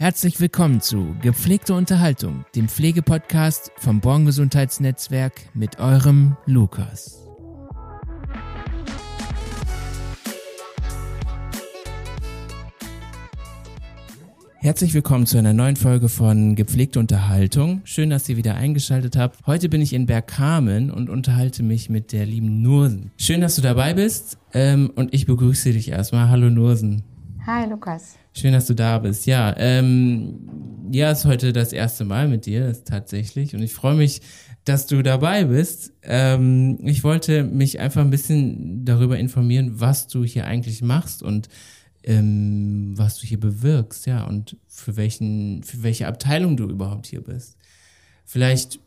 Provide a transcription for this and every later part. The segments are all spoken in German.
Herzlich willkommen zu Gepflegte Unterhaltung, dem Pflegepodcast vom Born Gesundheitsnetzwerk mit eurem Lukas. Herzlich willkommen zu einer neuen Folge von Gepflegte Unterhaltung. Schön, dass ihr wieder eingeschaltet habt. Heute bin ich in Bergkamen und unterhalte mich mit der lieben Nursen. Schön, dass du dabei bist ähm, und ich begrüße dich erstmal. Hallo Nursen. Hi Lukas. Schön, dass du da bist. Ja, ähm, ja, ist heute das erste Mal mit dir, ist tatsächlich. Und ich freue mich, dass du dabei bist. Ähm, ich wollte mich einfach ein bisschen darüber informieren, was du hier eigentlich machst und ähm, was du hier bewirkst, ja, und für welchen, für welche Abteilung du überhaupt hier bist. Vielleicht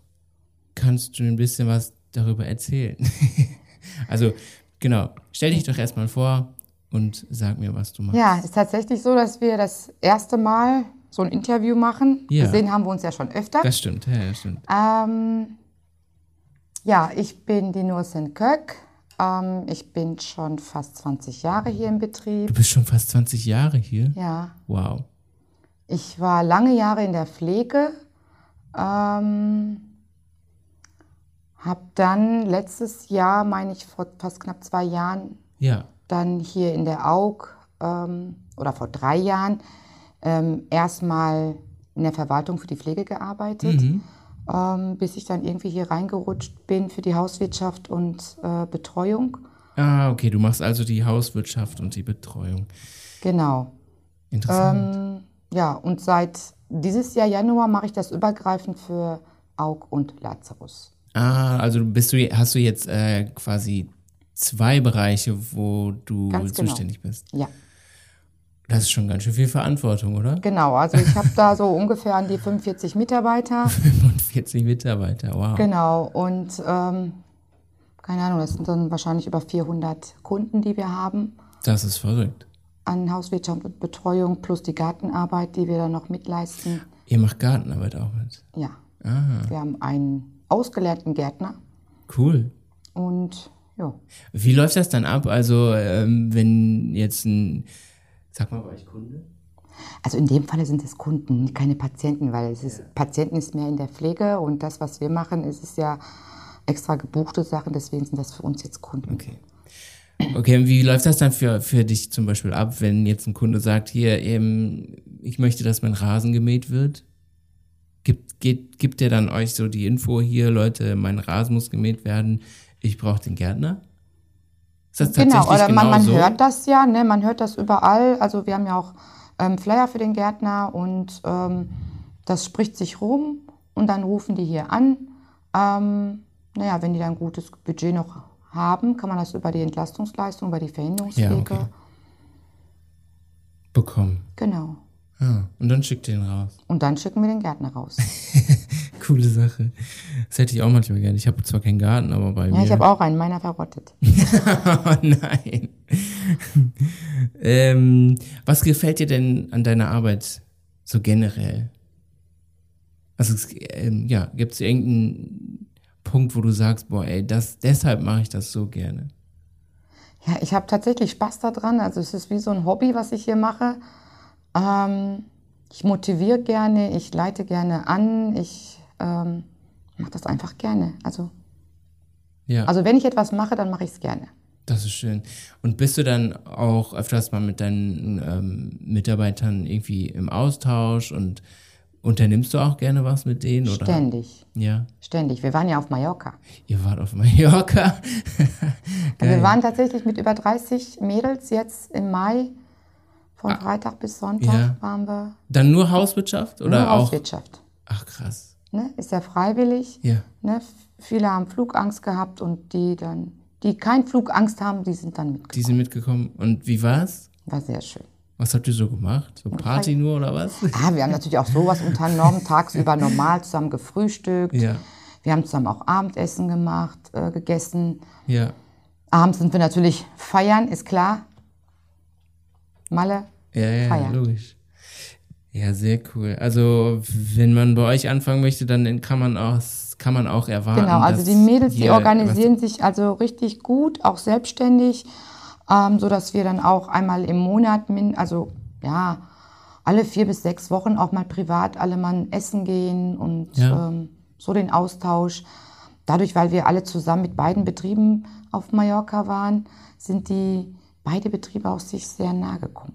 kannst du ein bisschen was darüber erzählen. also, genau, stell dich doch erstmal vor und sag mir, was du machst. Ja, ist tatsächlich so, dass wir das erste Mal so ein Interview machen. Ja. Gesehen haben wir uns ja schon öfter. Das stimmt, ja, das stimmt. Ähm, ja, ich bin die Nursen Köck. Ähm, ich bin schon fast 20 Jahre hier im Du Betrieb. bist schon fast 20 Jahre hier. Ja, Wow. ich war lange Jahre in der Pflege. Ähm, habe dann letztes Jahr, meine ich, vor fast knapp zwei Jahren, Ja. Dann hier in der AUG ähm, oder vor drei Jahren ähm, erstmal in der Verwaltung für die Pflege gearbeitet, Mhm. ähm, bis ich dann irgendwie hier reingerutscht bin für die Hauswirtschaft und äh, Betreuung. Ah, okay, du machst also die Hauswirtschaft und die Betreuung. Genau. Interessant. Ähm, ja, und seit dieses Jahr Januar mache ich das übergreifend für AUG und Lazarus. ah, also bist du, hast du jetzt äh, quasi zwei Bereiche, wo du genau. zuständig bist. Ja, Das ist schon ganz schön viel Verantwortung, oder? genau. Also ich habe da so ungefähr an die 45 Mitarbeiter. 45 Mitarbeiter, wow. Genau, und ähm, keine Ahnung, das sind dann wahrscheinlich über 400 Kunden, die wir haben Das ist verrückt. an Hauswirtschaft und Betreuung plus die Gartenarbeit, die wir dann noch mitleisten. Ihr macht Gartenarbeit auch mit. Ja, Ah, wir haben einen ausgelernten Gärtner cool. und ja, Wie läuft das dann ab? Also, ähm, wenn jetzt ein, sag mal, war ich Kunde? also in dem Falle sind es Kunden, keine Patienten, weil es ist, Patienten ist mehr in der Pflege und das, was wir machen, ist es ja extra gebuchte Sachen, deswegen sind das für uns jetzt Kunden. Okay. Okay, wie läuft das dann für, für dich zum Beispiel ab, wenn jetzt ein Kunde sagt, hier, ähm, ich möchte, dass mein Rasen gemäht wird? Gibt, geht, gibt der dann euch so die Info, hier, Leute, mein Rasen muss gemäht werden, ich brauche den Gärtner? Genau, oder man, man so? hört das ja, ne? man hört das überall. Also wir haben ja auch ähm, Flyer für den Gärtner und ähm, das spricht sich rum und dann rufen die hier an. Ähm, naja, wenn die dann ein gutes Budget noch haben, kann man das über die Entlastungsleistung, über die Verhinderungspflege. Ja, okay. Bekommen. Genau. Ah, und dann schickt ihr ihn raus. Und dann schicken wir den Gärtner raus. Coole Sache. Das hätte ich auch manchmal gerne. Ich habe zwar keinen Garten, aber bei Ja, mir. ich habe auch einen, meiner verrottet. oh nein. ähm, was gefällt dir denn an deiner Arbeit so generell? Also ähm, ja, gibt es irgendeinen Punkt, wo du sagst, boah, ey, das, deshalb mache ich das so gerne. Ja, ich habe tatsächlich Spaß daran. Also es ist wie so ein Hobby, was ich hier mache. Ähm, ich motiviere gerne, ich leite gerne an, ich ähm, mache das einfach gerne. Also, Ja, also wenn ich etwas mache, dann mache ich es gerne. das ist schön. Und bist du dann auch öfters mal mit deinen ähm, Mitarbeitern irgendwie im Austausch und unternimmst du auch gerne was mit denen? Oder? Ständig, Ja, ständig. Wir waren ja auf Mallorca. ihr wart auf Mallorca. Wir waren tatsächlich mit über 30 Mädels jetzt im Mai. Von Freitag bis Sonntag Ah. ja. waren wir Dann nur Hauswirtschaft oder nur auch? Hauswirtschaft. Ach krass. Ne? Ist ja freiwillig. Ja. Ne? Viele haben Flugangst gehabt und die dann, die kein Flugangst haben, die sind dann Die mitgekommen. sind mitgekommen. Und wie war's? War sehr schön. Was habt ihr so gemacht? So Party nur oder was? Ah, wir haben natürlich auch sowas unternommen, tagsüber normal zusammen gefrühstückt. Ja, Wir haben zusammen auch Abendessen gemacht, äh, gegessen. ja, Abends sind wir natürlich feiern, ist klar. Malle. ja, ja, Feiern. logisch. Ja, sehr cool. Also, wenn man bei euch anfangen möchte, dann kann man auch, kann man auch erwarten. Genau, also dass die Mädels, die organisieren sich also richtig gut, auch selbstständig, ähm, so dass wir dann auch einmal im Monat, min- also ja, alle vier bis sechs Wochen auch mal privat alle mal essen gehen und Ja. ähm, so den Austausch. Dadurch, weil wir alle zusammen mit beiden Betrieben auf Mallorca waren, sind die beide Betriebe auch sich sehr nahe gekommen.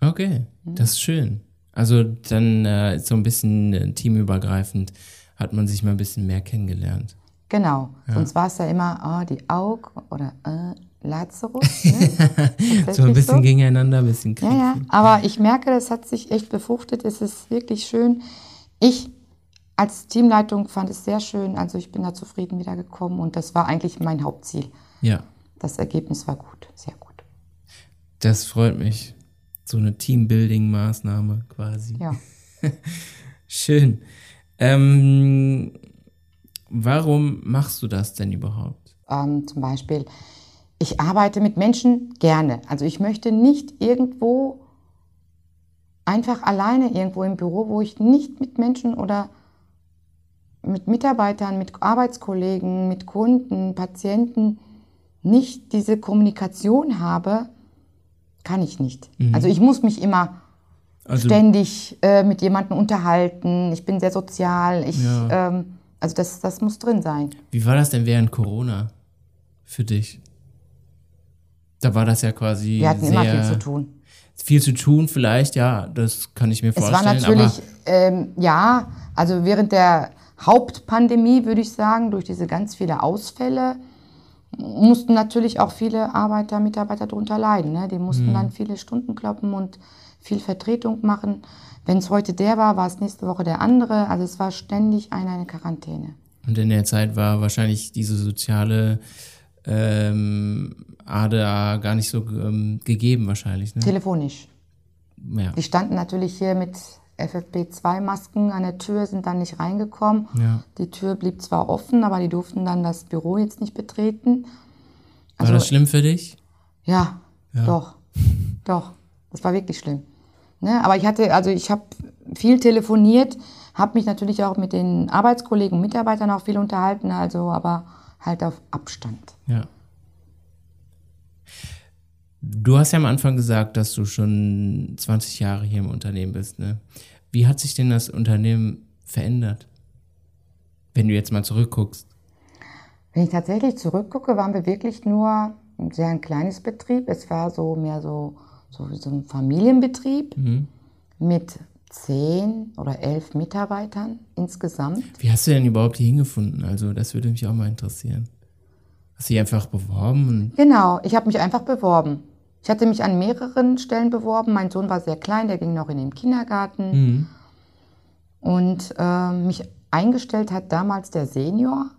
Okay, Mhm. das ist schön. Also dann äh, so ein bisschen äh, teamübergreifend hat man sich mal ein bisschen mehr kennengelernt. Genau. Sonst war es ja immer, oh, die Aug oder äh, Lazarus. Ne? So ein bisschen gegeneinander, ein bisschen Krieg. Ja, ja, aber ich merke, das hat sich echt befruchtet. Es ist wirklich schön. Ich als Teamleitung fand es sehr schön. Also ich bin da zufrieden wiedergekommen und das war eigentlich mein Hauptziel. ja. Das Ergebnis war gut, sehr gut. Das freut mich. So eine Teambuilding-Maßnahme quasi. Ja. Schön. Ähm, warum machst du das denn überhaupt? Ähm, zum Beispiel, ich arbeite mit Menschen gerne. Also ich möchte nicht irgendwo einfach alleine irgendwo im Büro, wo ich nicht mit Menschen oder mit Mitarbeitern, mit Arbeitskollegen, mit Kunden, Patienten nicht diese Kommunikation habe, kann ich nicht. Also ich muss mich immer Also, ständig äh, mit jemandem unterhalten. Ich bin sehr sozial. Ich, Ja. ähm, also das, das muss drin sein. wie war das denn während Corona für dich? Da war das ja quasi Wir hatten immer viel zu tun. Viel zu tun vielleicht, ja, das kann ich mir Es war vorstellen. natürlich, ähm, ja, also während der Hauptpandemie würde ich sagen, durch diese ganz viele Ausfälle, mussten natürlich auch viele Arbeiter, Mitarbeiter darunter leiden. Ne? Die mussten dann viele Stunden kloppen und viel Vertretung machen. Wenn es heute der war, war es nächste Woche der andere. Also es war ständig einer in Quarantäne. und in der Zeit war wahrscheinlich diese soziale ähm, Ader gar nicht so ähm, gegeben wahrscheinlich, ne? Telefonisch. Ja. Die standen natürlich hier mit FFP2-Masken an der Tür, sind dann nicht reingekommen. Ja. Die Tür blieb zwar offen, aber die durften dann das Büro jetzt nicht betreten. War das schlimm für dich? Ja, doch, doch. Das war wirklich schlimm. Ne? Aber ich hatte, also ich habe viel telefoniert, habe mich natürlich auch mit den Arbeitskollegen und Mitarbeitern auch viel unterhalten, also aber halt auf Abstand. Ja. Du hast ja am Anfang gesagt, dass du schon 20 Jahre hier im Unternehmen bist. Ne? Wie hat sich denn das Unternehmen verändert? Wenn du jetzt mal zurückguckst. Wenn ich tatsächlich zurückgucke, waren wir wirklich nur ein sehr ein kleines Betrieb. Es war so mehr so, so, so ein Familienbetrieb mit zehn oder elf Mitarbeitern insgesamt. Wie hast du denn überhaupt hier hingefunden? Also, das würde mich auch mal interessieren. Hast du dich einfach beworben? Genau, ich habe mich einfach beworben. Ich hatte mich an mehreren Stellen beworben. Mein Sohn war sehr klein, der ging noch in den Kindergarten. Und äh, mich eingestellt hat damals der Senior,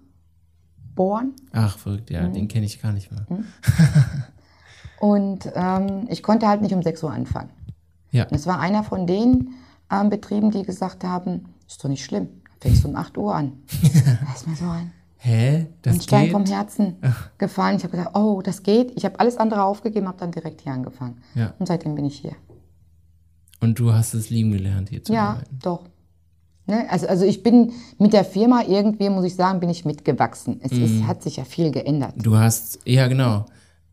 Born. ach, verrückt, ja, Mhm. den kenne ich gar nicht mehr. Und ähm, ich konnte halt nicht um 6 Uhr anfangen. Ja, Und es war einer von den ähm, Betrieben, die gesagt haben, ist doch nicht schlimm, fängst du um 8 Uhr an. da ist mir so ein, hä? Das ein Stein geht? vom Herzen gefallen. Ich habe gesagt, oh, das geht. Ich habe alles andere aufgegeben, habe dann direkt hier angefangen. Ja. Und seitdem bin ich hier. Und du hast es lieben gelernt, hier zu Ja, arbeiten. doch. Ne? Also, also ich bin mit der Firma irgendwie, muss ich sagen, bin ich mitgewachsen. Es Mhm. ist, hat sich ja viel geändert. Du hast, ja genau,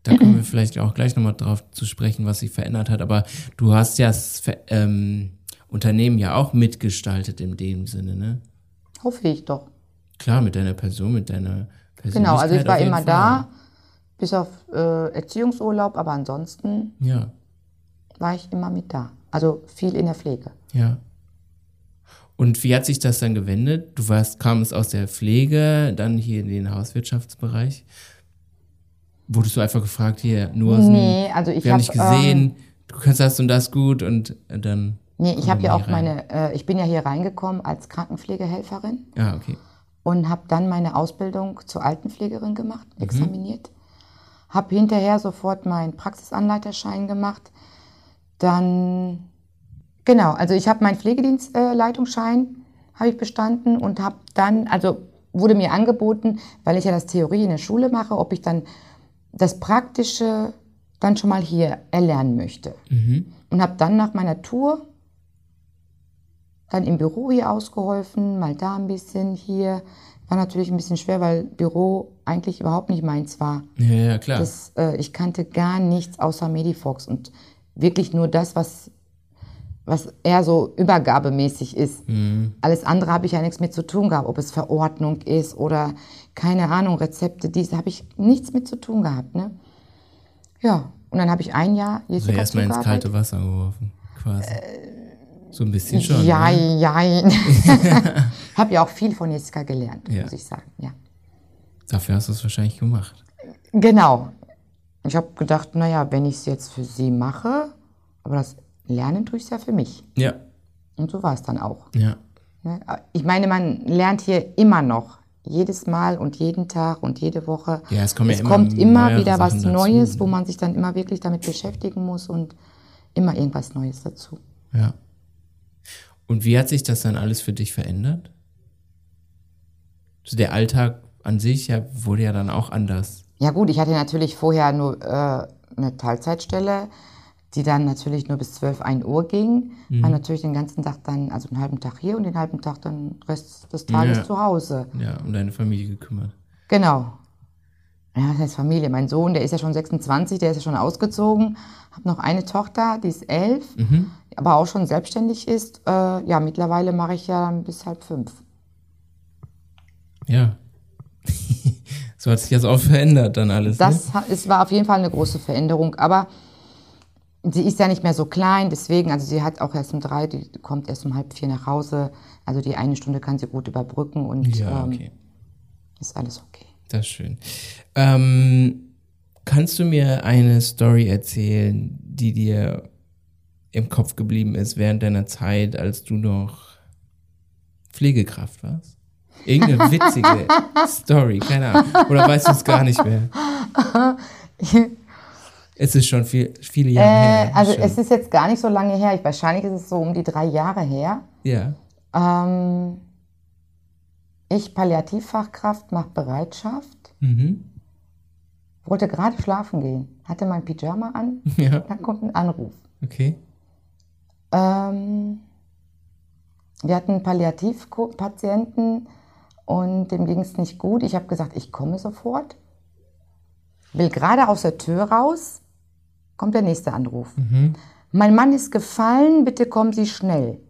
da kommen wir vielleicht auch gleich nochmal drauf zu sprechen, was sich verändert hat, aber du hast ja das ähm, Unternehmen ja auch mitgestaltet in dem Sinne, ne? Hoffe ich doch. Klar, mit deiner Person, mit deiner Persönlichkeit. Genau, also ich war immer Fall. da, bis auf äh, Erziehungsurlaub, aber ansonsten Ja, war ich immer mit da. Also viel in der Pflege. ja. Und wie hat sich das dann gewendet? Du warst, kamst aus der Pflege, dann hier in den Hauswirtschaftsbereich. Wurdest du einfach gefragt, hier, nur Nee, also ich wir haben hab, dich gesehen, du kannst das und das gut und dann. Nee, ich habe ja auch rein. meine, äh, ich bin ja hier reingekommen als Krankenpflegehelferin Ah, okay. Und habe dann meine Ausbildung zur Altenpflegerin gemacht, Mhm. examiniert. Habe hinterher sofort meinen Praxisanleiterschein gemacht. Dann, genau, also ich habe meinen Pflegedienstleitungsschein habe ich bestanden und habe dann, also wurde mir angeboten, weil ich ja das Theorie in der Schule mache, ob ich dann das Praktische dann schon mal hier erlernen möchte. Und habe dann nach meiner Tour dann im Büro hier ausgeholfen, mal da ein bisschen, hier. War natürlich ein bisschen schwer, weil Büro eigentlich überhaupt nicht meins war. Ja, ja, klar. Das, äh, ich kannte gar nichts außer Medifox und wirklich nur das, was, was eher so übergabemäßig ist. Alles andere habe ich ja nichts mit zu tun gehabt, ob es Verordnung ist oder keine Ahnung, Rezepte, dies habe ich nichts mit zu tun gehabt. Ne? Ja, und dann habe ich ein Jahr Also Jessica erstmal ins kalte Wasser geworfen, quasi. So ein bisschen schon. Ja, ne? ja. habe ja auch viel von Jessica gelernt, Ja. muss ich sagen. Ja. Dafür hast du es wahrscheinlich gemacht. Genau. Ich habe gedacht, naja, wenn ich es jetzt für sie mache, aber das Lernen tue ich es ja für mich. Ja, Und so war es dann auch. ja. ne? Ich meine, man lernt hier immer noch. Jedes Mal und jeden Tag und jede Woche. Ja, es kommen ja es immer kommt immer wieder was dazu, Neues, ne? wo man sich dann immer wirklich damit beschäftigen muss und immer irgendwas Neues dazu. Ja. Und wie hat sich das dann alles für dich verändert? Also der Alltag an sich ja, wurde ja dann auch anders. Ja gut, ich hatte natürlich vorher nur äh, eine Teilzeitstelle, die dann natürlich nur bis 12, 1 Uhr ging. Mhm. War natürlich den ganzen Tag dann, also einen halben Tag hier und den halben Tag dann Rest des Tages Ja. zu Hause. Ja, um deine Familie gekümmert. Genau. Ja, das heißt Familie. Mein Sohn, der ist ja schon 26, der ist ja schon ausgezogen. Hab noch eine Tochter, die ist elf, aber auch schon selbstständig ist. Äh, ja, mittlerweile mache ich ja dann bis halb fünf. Ja. so hat sich das auch verändert dann alles. ne? Das ha- es war auf jeden Fall eine große Veränderung, aber sie ist ja nicht mehr so klein, deswegen, also sie hat auch erst um drei, die kommt erst um halb vier nach Hause. Also die eine Stunde kann sie gut überbrücken und Ne? Ja, ähm, okay. ist alles okay. Das ist schön. Ähm, kannst du mir eine Story erzählen, die dir im Kopf geblieben ist während deiner Zeit, als du noch Pflegekraft warst? Irgendeine witzige Story, keine Ahnung. Oder weißt du es gar nicht mehr? Es ist schon viel, viele Jahre Äh, her. also schon. es ist jetzt gar nicht so lange her. Ich, wahrscheinlich ist es so um die drei Jahre her. ja. Ähm, ich Palliativfachkraft, mache Bereitschaft, Mhm. wollte gerade schlafen gehen, hatte mein Pyjama an, Ja, dann kommt ein Anruf. okay. Ähm, wir hatten einen Palliativpatienten und dem ging es nicht gut. Ich habe gesagt, ich komme sofort. Will gerade aus der Tür raus, kommt der nächste Anruf. Mein Mann ist gefallen, bitte kommen Sie schnell.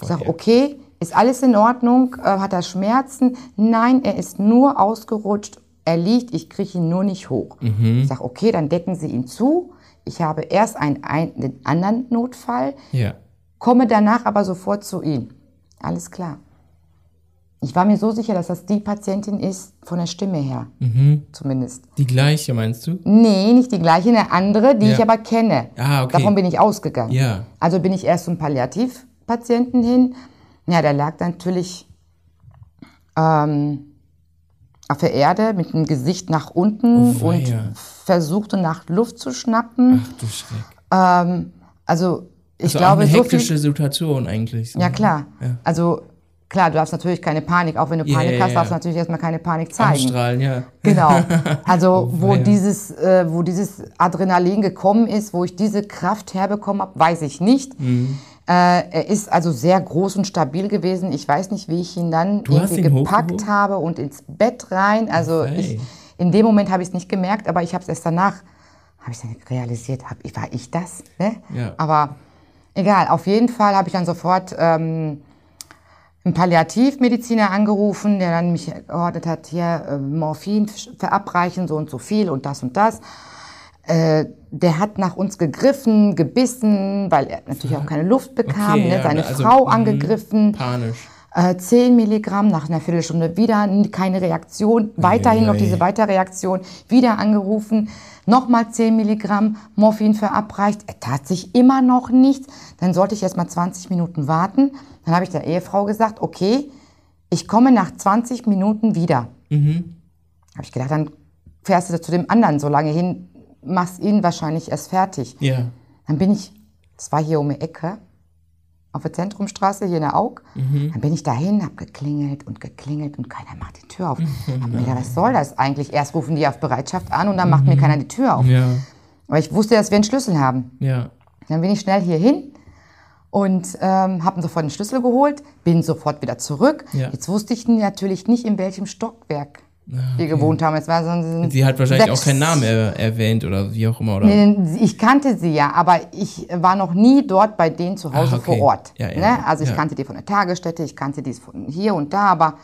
Ich sage, okay, ist alles in Ordnung? Äh, hat er Schmerzen? Nein, er ist nur ausgerutscht. Er liegt, ich kriege ihn nur nicht hoch. Ich sage, okay, dann decken Sie ihn zu. Ich habe erst einen, einen, den anderen Notfall, Ja. komme danach aber sofort zu ihm. Alles klar. Ich war mir so sicher, dass das die Patientin ist, von der Stimme her, zumindest. Die gleiche, meinst du? Nee, nicht die gleiche, eine andere, die Ja. ich aber kenne. Ah, okay. Davon bin ich ausgegangen. Ja. Also bin ich erst zum Palliativpatienten hin. Ja, der lag natürlich ähm, auf der Erde mit dem Gesicht nach unten Oh, und. Versuchte nach Luft zu schnappen. Ach du Schreck. Ähm, also ich Also glaube, auch eine so hektische viel. Situation eigentlich. so, Ja ne? klar. Ja. Also klar, du darfst natürlich keine Panik, auch wenn du Panik ja, hast, darfst du natürlich erstmal keine Panik zeigen. Anstrahlen, ja. Genau. Also wo weia. dieses, äh, wo dieses Adrenalin gekommen ist, wo ich diese Kraft herbekommen habe, weiß ich nicht. Mhm. Äh, er ist also sehr groß und stabil gewesen. Ich weiß nicht, wie ich ihn dann Du irgendwie ihn gepackt habe und ins Bett rein. Also Okay. ich, in dem Moment habe ich es nicht gemerkt, aber ich habe es erst danach, habe ich dann realisiert, hab, war ich das? Ne? Ja. Aber egal, auf jeden Fall habe ich dann sofort ähm, einen Palliativmediziner angerufen, der dann mich geordnet hat, hier äh, Morphin verabreichen, so und so viel und das und das. Äh, der hat nach uns gegriffen, gebissen, weil er natürlich auch keine Luft bekam. Okay, ne? ja, Seine also, Frau mhm. angegriffen. Panisch. Äh, 10 Milligramm, nach einer Viertelstunde wieder keine Reaktion, weiterhin noch diese Weiterreaktion, wieder angerufen, nochmal 10 Milligramm Morphin verabreicht, er tat sich immer noch nichts. Dann sollte ich erst mal 20 Minuten warten. Dann habe ich der Ehefrau gesagt, okay, ich komme nach 20 Minuten wieder. Habe ich gedacht, dann fährst du zu dem anderen so lange hin, machst ihn wahrscheinlich erst fertig. Ja. Dann bin ich, das war hier um die Ecke, auf der Zentrumstraße hier in der Aug. Dann bin ich dahin, hab geklingelt und geklingelt und keiner macht die Tür auf. Hab mir gedacht, was soll das eigentlich? Erst rufen die auf Bereitschaft an und dann macht mir keiner die Tür auf. Ja. Aber ich wusste, dass wir einen Schlüssel haben. Ja. Dann bin ich schnell hier hin und ähm, habe sofort den Schlüssel geholt, bin sofort wieder zurück. Ja. Jetzt wusste ich natürlich nicht, in welchem Stockwerk die gewohnt haben. Es war so ein, Sie hat wahrscheinlich sechs- auch keinen Namen er erwähnt oder wie auch immer, oder? Nee, Ich kannte sie ja, aber ich war noch nie dort bei denen zu Hause Ah, okay. vor Ort. Ja, ja, ne? Also ich ja. kannte die von der Tagesstätte, ich kannte die von hier und da, aber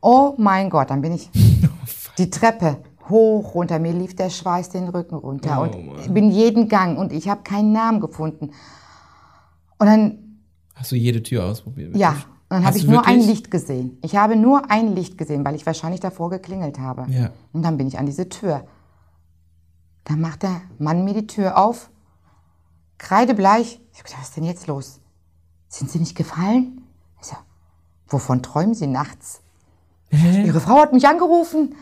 oh mein Gott, dann bin ich die Treppe hoch runter, mir lief der Schweiß den Rücken runter Oh, und bin jeden Gang und ich habe keinen Namen gefunden. Und dann Hast du jede Tür ausprobiert? ja, dann habe ich nur ein wirklich? Licht gesehen. Ich habe nur ein Licht gesehen, weil ich wahrscheinlich davor geklingelt habe. Ja. Und dann bin ich an diese Tür. Dann macht der Mann mir die Tür auf, kreidebleich. Ich habe gedacht, was ist denn jetzt los? Sind Sie nicht gefallen? Ich so, wovon träumen Sie nachts? Ihre Frau hat mich angerufen.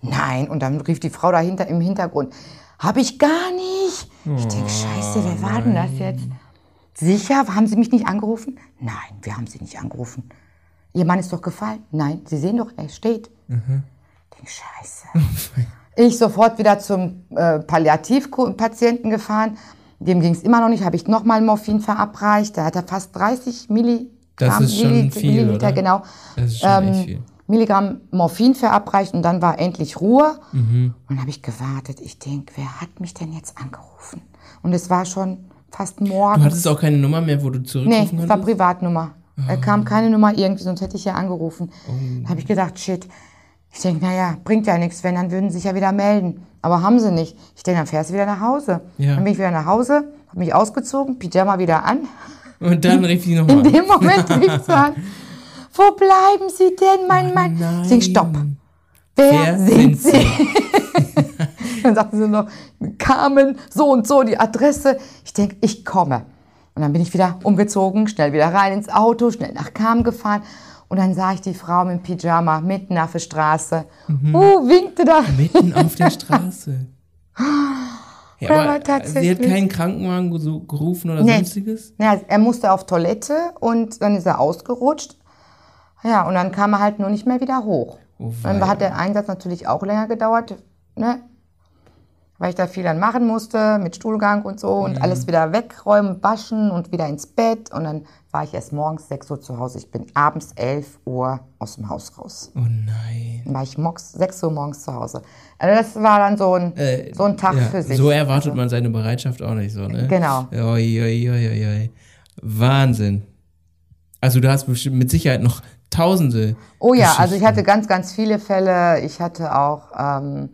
Nein, und dann rief die Frau dahinter im Hintergrund. Habe ich gar nicht. Ich denke, scheiße, wer war denn das jetzt? Sicher, haben Sie mich nicht angerufen? Nein, wir haben Sie nicht angerufen. Ihr Mann ist doch gefallen. Nein, Sie sehen doch, er steht. Ich denke, scheiße. Ich sofort wieder zum äh, Palliativpatienten gefahren. Dem ging es immer noch nicht. Habe ich nochmal Morphin verabreicht. Da hat er fast 30 Milligramm, Das ist schon viel, Milliliter, oder? genau. Das ist schon echt viel. Milligramm Morphin verabreicht und dann war endlich Ruhe. Mhm. Und dann habe ich gewartet. Ich denke, wer hat mich denn jetzt angerufen? Und es war schon fast morgen. Du hattest auch keine Nummer mehr, wo du Nee, zurückrufen es war? Privatnummer. Da kam keine Nummer irgendwie, sonst hätte ich ja angerufen. Oh. Da habe ich gedacht, shit. Ich denke, naja, bringt ja nichts, wenn, dann würden sie sich ja wieder melden. Aber haben sie nicht. Ich denke, dann fährst du wieder nach Hause. Ja. Dann bin ich wieder nach Hause, habe mich ausgezogen, Pyjama wieder an. Und dann rief ich In nochmal. dem Moment rief sie an, wo bleiben sie denn, mein Mann? Ich denke, stopp. Wer, Wer sind, sind sie? dann sagten sie noch, Carmen, so und so, die Adresse. Ich denke, ich komme. Und dann bin ich wieder umgezogen, schnell wieder rein ins Auto, schnell nach Carmen gefahren. Und dann sah ich die Frau mit dem Pyjama mitten auf der Straße. Mhm. Uh, winkte da. Mitten auf der Straße. Ja, aber aber sie hat tatsächlich. keinen Krankenwagen gerufen oder Nee. sonstiges? Ja, er musste auf Toilette und dann ist er ausgerutscht. Ja, und dann kam er halt nur nicht mehr wieder hoch. Oh, dann hat der Einsatz natürlich auch länger gedauert, ne? Weil ich da viel dann machen musste mit Stuhlgang und so und Mhm. alles wieder wegräumen, waschen und wieder ins Bett. Und dann war ich erst morgens 6 Uhr zu Hause. Ich bin abends 11 Uhr aus dem Haus raus. Oh nein. Dann war ich morgens, 6 Uhr morgens zu Hause. Also das war dann so ein, Äh, so ein Tag ja, für sich. So erwartet man seine Bereitschaft auch nicht so, ne? Genau. Oi, oi, oi, oi, oi. Wahnsinn. Also du hast bestimmt mit Sicherheit noch tausende. Oh ja, also ich hatte ganz, ganz viele Fälle. Ich hatte auch ähm,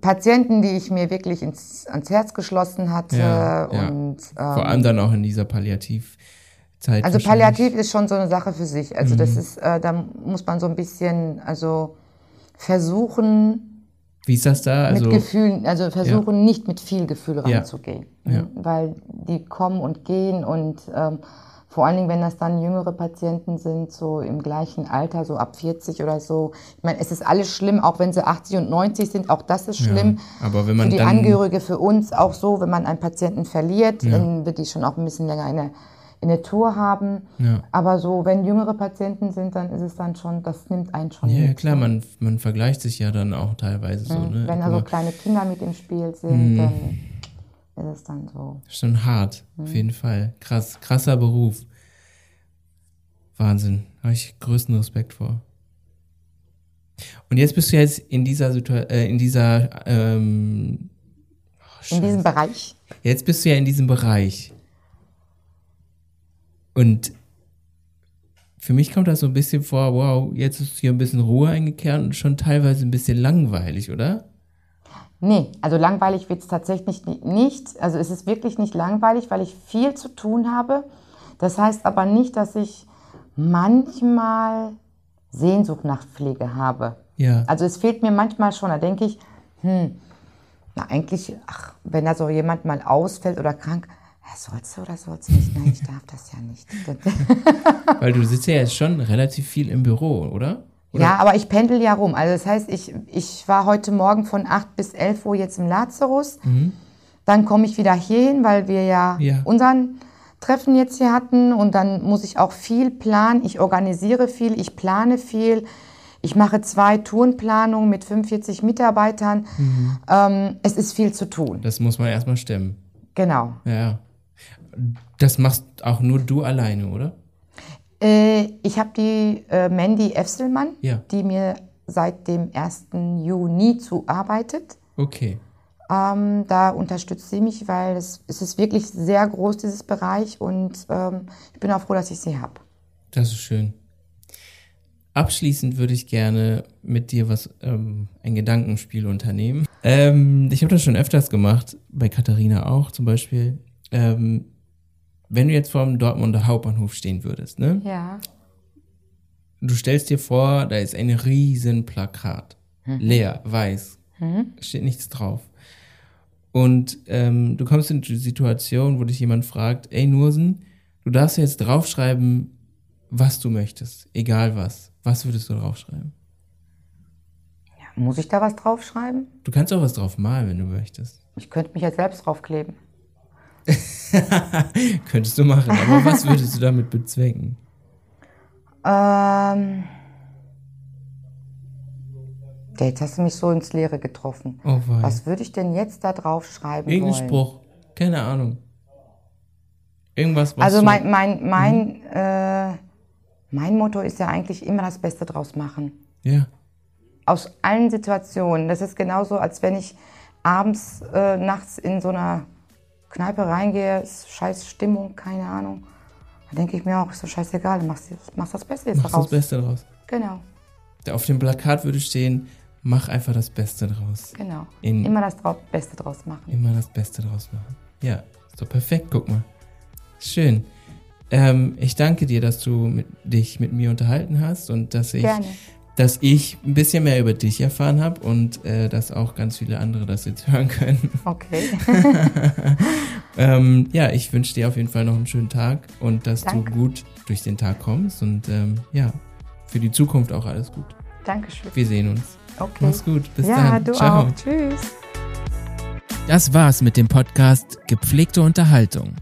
Patienten, die ich mir wirklich ins, ans Herz geschlossen hatte. Ja, ja. Und, Vor ähm, allem dann auch in dieser Palliativzeit. also. Palliativ ist schon so eine Sache für sich. Also Mhm. das ist, äh, da muss man so ein bisschen, also versuchen Wie ist das da? Also, mit Gefühlen, also versuchen nicht mit viel Gefühl Ja. ranzugehen. Ja. Weil die kommen und gehen und ähm, vor allen Dingen, wenn das dann jüngere Patienten sind, so im gleichen Alter, so ab 40 oder so. Ich meine, es ist alles schlimm, auch wenn sie 80 und 90 sind, auch das ist schlimm. Ja, aber wenn man für die dann- Angehörige, für uns auch so, wenn man einen Patienten verliert, dann wird die schon auch ein bisschen länger in der, in der Tour haben. Ja. Aber so, wenn jüngere Patienten sind, dann ist es dann schon, das nimmt einen schon ja, mit. klar, man, man vergleicht sich ja dann auch teilweise so, ne? Wenn also kleine Kinder mit im Spiel Mhm. sind, dann ist es dann so. Schon hart, Mhm. auf jeden Fall. Krass, krasser Beruf. Wahnsinn. Habe ich größten Respekt vor. Und jetzt bist du jetzt in dieser Situation, äh, in dieser, ähm, In diesem Bereich. jetzt bist du ja in diesem Bereich. Und für mich kommt das so ein bisschen vor, wow, jetzt ist hier ein bisschen Ruhe eingekehrt und schon teilweise ein bisschen langweilig, oder? Nee, also langweilig wird es tatsächlich ni- nicht. Also es ist wirklich nicht langweilig, weil ich viel zu tun habe. Das heißt aber nicht, dass ich manchmal Sehnsucht nach Pflege habe. Ja. Also es fehlt mir manchmal schon. Da denke ich, hm, na eigentlich, ach, wenn da so jemand mal ausfällt oder krank, sollst du oder sollst du nicht? Nein, ich darf das ja nicht. Weil du sitzt ja jetzt schon relativ viel im Büro, oder? Oder? Ja, aber ich pendel ja rum. Also das heißt, ich, ich war heute Morgen von 8 bis 11 Uhr jetzt im Lazarus. Dann komme ich wieder hierhin, weil wir ja, Ja. unseren Treffen jetzt hier hatten. Und dann muss ich auch viel planen. Ich organisiere viel, ich plane viel. Ich mache zwei Tourenplanungen mit 45 Mitarbeitern. Ähm, es ist viel zu tun. Das muss man erstmal stemmen. Genau. Ja. Das machst auch nur du alleine, oder? Äh, ich habe die äh, Mandy Efselmann, Ja. die mir seit dem 1. Juni zuarbeitet. Okay. Ähm, da unterstützt sie mich, weil es, es ist wirklich sehr groß, dieses Bereich. Und ähm, ich bin auch froh, dass ich sie habe. Das ist schön. Abschließend würde ich gerne mit dir was, ähm, ein Gedankenspiel unternehmen. Ähm, ich habe das schon öfters gemacht, bei Katharina auch zum Beispiel. Ähm, wenn du jetzt vor dem Dortmunder Hauptbahnhof stehen würdest, ne? Ja. Du stellst dir vor, da ist ein riesen Plakat. Leer, weiß. Steht nichts drauf. Und ähm, du kommst in die Situation, wo dich jemand fragt, ey Nursen, du darfst jetzt draufschreiben, was du möchtest. Egal was. Was würdest du draufschreiben? Muss ich da was draufschreiben? Du kannst auch was drauf malen, wenn du möchtest. Ich könnte mich jetzt selbst draufkleben. Könntest du machen, aber was würdest du damit bezwecken? Ähm. Ja, Jetzt hast du mich so ins Leere getroffen. Oh wei. Was würde ich denn jetzt da draufschreiben Irgendein wollen? Spruch. Keine Ahnung. Irgendwas, was Also mein, mein, mein, Mhm. äh, mein Motto ist ja eigentlich immer das Beste draus machen. Ja. Aus allen Situationen. Das ist genauso, als wenn ich abends, äh, nachts in so einer Kneipe reingehe, ist scheiß Stimmung, keine Ahnung. Da denke ich mir auch, ist doch scheißegal, du machst, machst das Beste jetzt Mach draus. das Beste draus. Genau, Da Auf dem Plakat würde stehen, mach einfach das Beste draus. genau. In- immer das Trau Beste draus machen. Immer das Beste draus machen. Ja, ist doch perfekt, guck mal. Schön. Ähm, ich danke dir, dass du mit, dich mit mir unterhalten hast und dass ich, Gerne. Dass ich ein bisschen mehr über dich erfahren habe und äh, dass auch ganz viele andere das jetzt hören können. Okay. ähm, ja, ich wünsche dir auf jeden Fall noch einen schönen Tag und dass Danke. du gut durch den Tag kommst und ähm, ja, für die Zukunft auch alles gut. Dankeschön. Wir sehen uns. Okay. Mach's gut. Bis ja, dann. du Ciao. auch. Tschüss. Das war's mit dem Podcast Gepflegte Unterhaltung.